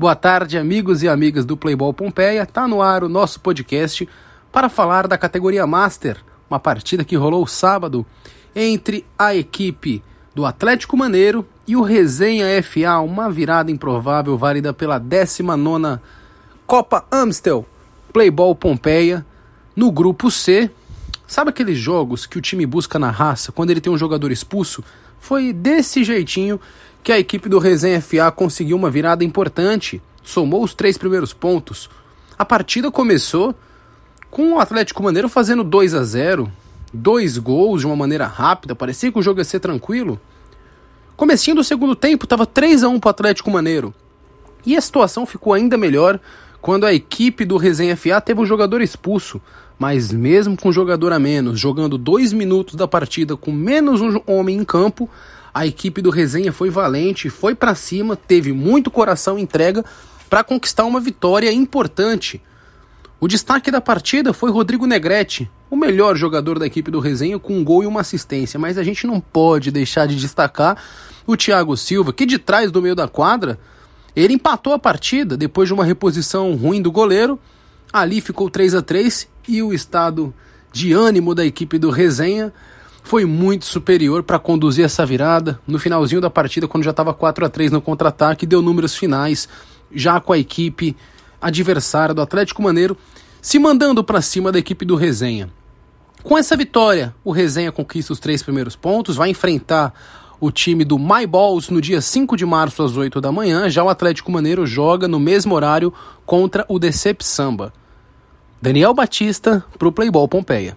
Boa tarde, amigos e amigas do Playboy Pompeia. Tá no ar o nosso podcast para falar da categoria Master, uma partida que rolou sábado entre a equipe do Atlético Maneiro e o Resenha FA, uma virada improvável válida pela 19 Copa Amstel Playball Pompeia no grupo C. Sabe aqueles jogos que o time busca na raça quando ele tem um jogador expulso? Foi desse jeitinho que a equipe do Resenha FA conseguiu uma virada importante, somou os três primeiros pontos. A partida começou com o Atlético Maneiro fazendo 2 a 0, dois gols de uma maneira rápida, parecia que o jogo ia ser tranquilo. Comecinho do segundo tempo, estava 3 a 1 para o Atlético Maneiro. E a situação ficou ainda melhor quando a equipe do Resenha FA teve um jogador expulso, mas mesmo com um jogador a menos, jogando dois minutos da partida com menos um homem em campo, a equipe do Resenha foi valente, foi para cima, teve muito coração e entrega para conquistar uma vitória importante. O destaque da partida foi Rodrigo Negrete, o melhor jogador da equipe do Resenha, com um gol e uma assistência. Mas a gente não pode deixar de destacar o Thiago Silva, que de trás do meio da quadra, ele empatou a partida depois de uma reposição ruim do goleiro. Ali ficou 3 a 3 e o estado de ânimo da equipe do Resenha foi muito superior para conduzir essa virada. No finalzinho da partida, quando já estava 4 a 3 no contra-ataque, deu números finais, já com a equipe adversária do Atlético Maneiro se mandando para cima da equipe do Resenha. Com essa vitória, o Resenha conquista os três primeiros pontos, vai enfrentar o time do My Balls no dia 5 de março às 8 da manhã. Já o Atlético Maneiro joga no mesmo horário contra o Decep Samba. Daniel Batista para o Playball Pompeia.